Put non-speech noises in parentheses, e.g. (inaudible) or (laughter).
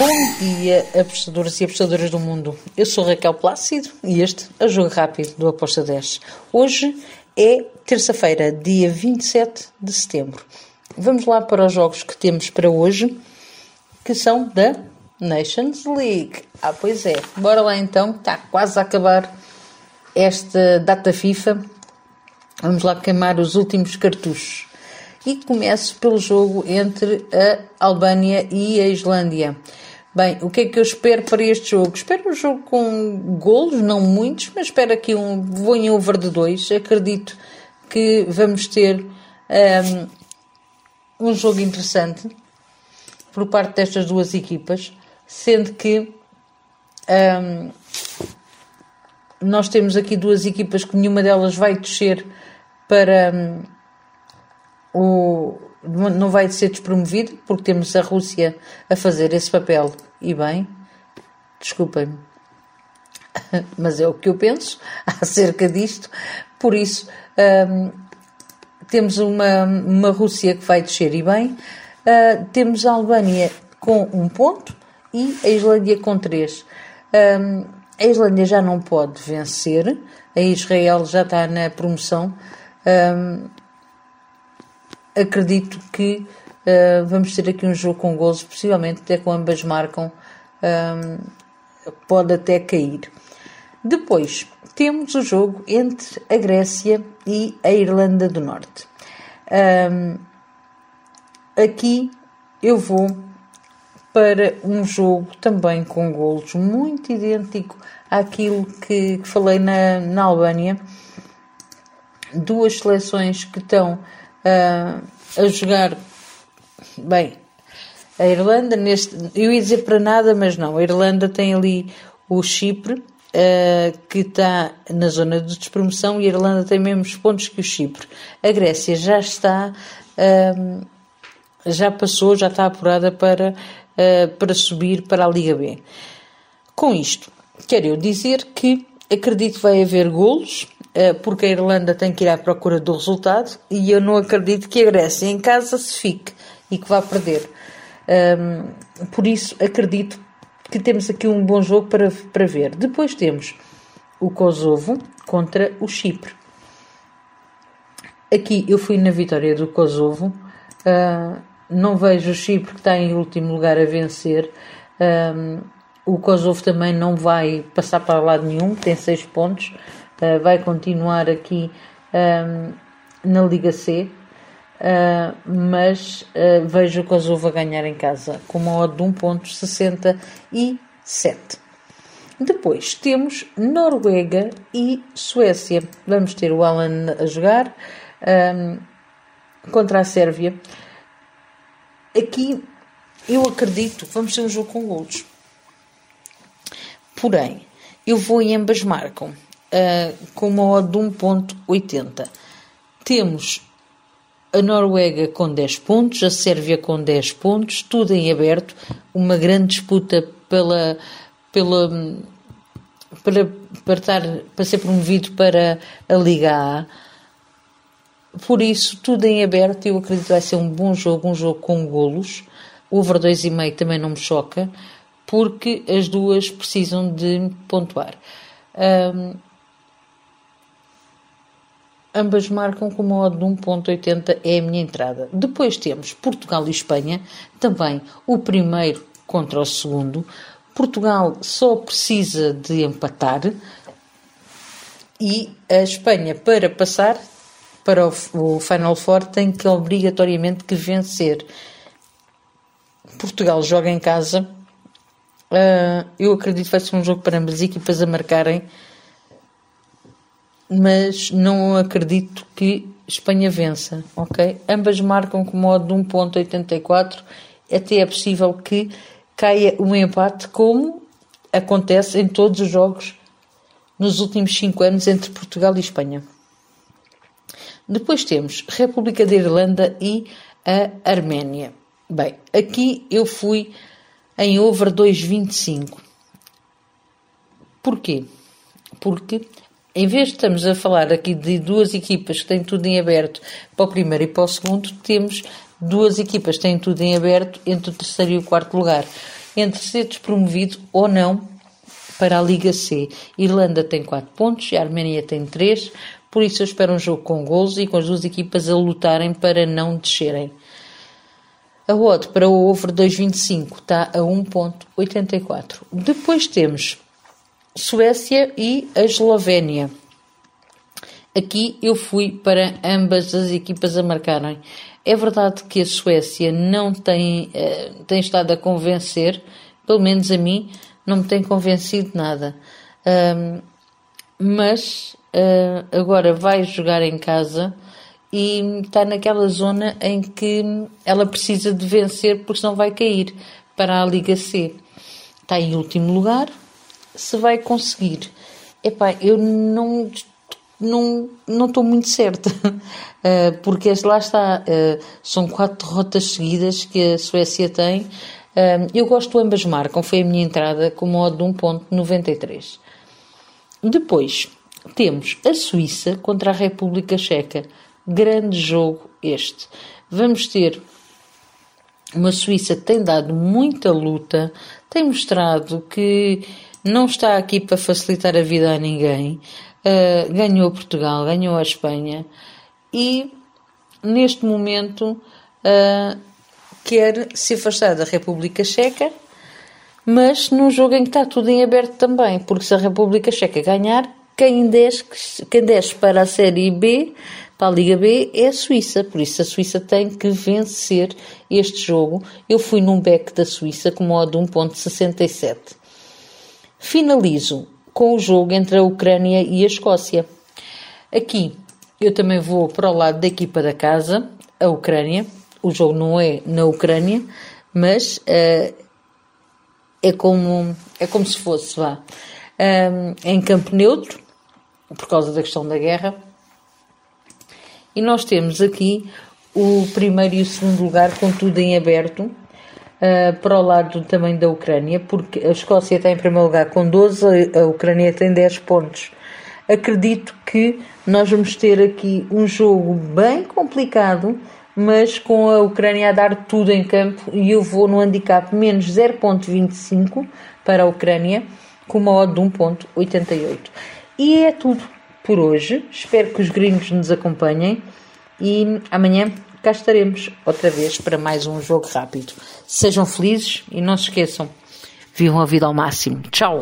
Bom dia, apostadores e apostadoras do mundo. Eu sou Raquel Plácido e este é o Jogo Rápido do Aposta 10. Hoje é terça-feira, dia 27 de setembro. Vamos lá para os jogos que temos para hoje, que são da Nations League. Ah, pois é. Bora lá então, está quase a acabar esta data FIFA. Vamos lá queimar os últimos cartuchos. E começo pelo jogo entre a Albânia e a Islândia. Bem, o que é que eu espero para este jogo? Espero um jogo com golos, não muitos, mas espero aqui um. Vou em over de 2. Acredito que vamos ter um, um jogo interessante por parte destas duas equipas, sendo que um, nós temos aqui duas equipas que nenhuma delas vai descer para um, o não vai ser despromovido, porque temos a Rússia a fazer esse papel. E bem, desculpem-me, (laughs) mas é o que eu penso (laughs) acerca disto. Por isso, um, temos uma, uma Rússia que vai descer e bem, uh, temos a Albânia com um ponto e a Islândia com três. Um, a Islândia já não pode vencer, a Israel já está na promoção. Um, acredito que uh, vamos ter aqui um jogo com gols, possivelmente até com ambas marcam, um, pode até cair. Depois temos o jogo entre a Grécia e a Irlanda do Norte. Um, aqui eu vou para um jogo também com golos muito idêntico àquilo que, que falei na, na Albânia. Duas seleções que estão uh, a jogar bem. A Irlanda, neste, eu ia dizer para nada, mas não. A Irlanda tem ali o Chipre, uh, que está na zona de despromoção, e a Irlanda tem mesmos pontos que o Chipre. A Grécia já está, uh, já passou, já está apurada para, uh, para subir para a Liga B. Com isto, quero eu dizer que acredito que vai haver golos, eh, porque a Irlanda tem que ir à procura do resultado e eu não acredito que a Grécia em casa se fique e que vá perder. Um, por isso, acredito que temos aqui um bom jogo para, para ver. Depois temos o Kosovo contra o Chipre. Aqui eu fui na vitória do Kosovo. Uh, não vejo o Chipre que está em último lugar a vencer. Um, o Kosovo também não vai passar para lado nenhum, tem 6 pontos. Uh, vai continuar aqui um, na Liga C, uh, mas uh, vejo o Kosovo a ganhar em casa com uma odd de 1.67. Depois temos Noruega e Suécia. Vamos ter o Alan a jogar um, contra a Sérvia. Aqui eu acredito vamos ter um jogo com golos. Porém, eu vou e ambas marcam uh, com uma odd de 1.80. Temos a Noruega com 10 pontos, a Sérvia com 10 pontos, tudo em aberto, uma grande disputa pela, pela, para, para, estar, para ser promovido para a Liga A. Por isso, tudo em aberto, eu acredito que vai ser um bom jogo, um jogo com golos. Over 2,5 também não me choca, porque as duas precisam de pontuar. Um, Ambas marcam com uma odd de 1.80 é a minha entrada. Depois temos Portugal e Espanha, também o primeiro contra o segundo. Portugal só precisa de empatar e a Espanha, para passar para o, Final Four, tem que obrigatoriamente que vencer. Portugal joga em casa. Uh, eu acredito que vai ser um jogo para ambas as equipas a marcarem mas não acredito que Espanha vença, ok? Ambas marcam com modo de 1.84, até é possível que caia um empate, como acontece em todos os jogos nos últimos 5 anos entre Portugal e Espanha. Depois temos República da Irlanda e a Arménia. Bem, aqui eu fui em over 2.25. Porquê? Porque em vez de estamos a falar aqui de duas equipas que têm tudo em aberto para o primeiro e para o segundo, temos duas equipas que têm tudo em aberto entre o terceiro e o quarto lugar. entre ser despromovido ou não para a Liga C. Irlanda tem 4 pontos e a Arménia tem 3, por isso eu espero um jogo com gols e com as duas equipas a lutarem para não descerem. A odd para o over 2.25 está a 1.84. Depois temos Suécia e a Eslovénia. Aqui eu fui para ambas as equipas a marcarem. É verdade que a Suécia não tem, uh, tem estado a convencer, pelo menos a mim, não me tem convencido nada. Mas uh, agora vai jogar em casa e está naquela zona em que ela precisa de vencer porque senão vai cair para a Liga C. Está em último lugar, se vai conseguir. Epá, eu não não não estou muito certa uh, (laughs) porque lá está uh, são quatro derrotas seguidas que a Suécia tem uh, eu gosto ambas marcam foi a minha entrada com modo de 1.93 depois temos a Suíça contra a República Checa Grande jogo este. Vamos ter uma Suíça que tem dado muita luta, tem mostrado que não está aqui para facilitar a vida a ninguém. Uh, ganhou Portugal, ganhou a Espanha e neste momento uh, quer se afastar da República Checa, mas num jogo em que está tudo em aberto também, porque se a República Checa ganhar, quem desce, quem desce para a Série B para a Liga B é a Suíça, por isso a Suíça tem que vencer este jogo. Eu fui num back da Suíça com modo 1.67. Finalizo com o jogo entre a Ucrânia e a Escócia. Aqui eu também vou para o lado da equipa da casa, a Ucrânia. O jogo não é na Ucrânia, mas uh, é, como, é como se fosse, vá, um, em campo neutro, por causa da questão da guerra e nós temos aqui o primeiro e o segundo lugar com tudo em aberto uh, para o lado também da Ucrânia, porque a Escócia está em primeiro lugar com 12, a Ucrânia tem 10 pontos. Acredito que nós vamos ter aqui um jogo bem complicado, mas com a Ucrânia a dar tudo em campo e eu vou no handicap menos 0.25 para a Ucrânia com uma odd de 1.88. E é tudo por hoje. Espero que os gringos nos acompanhem e amanhã cá estaremos outra vez para mais um jogo rápido. Sejam felizes e não se esqueçam, vivam a vida ao máximo. Tchau!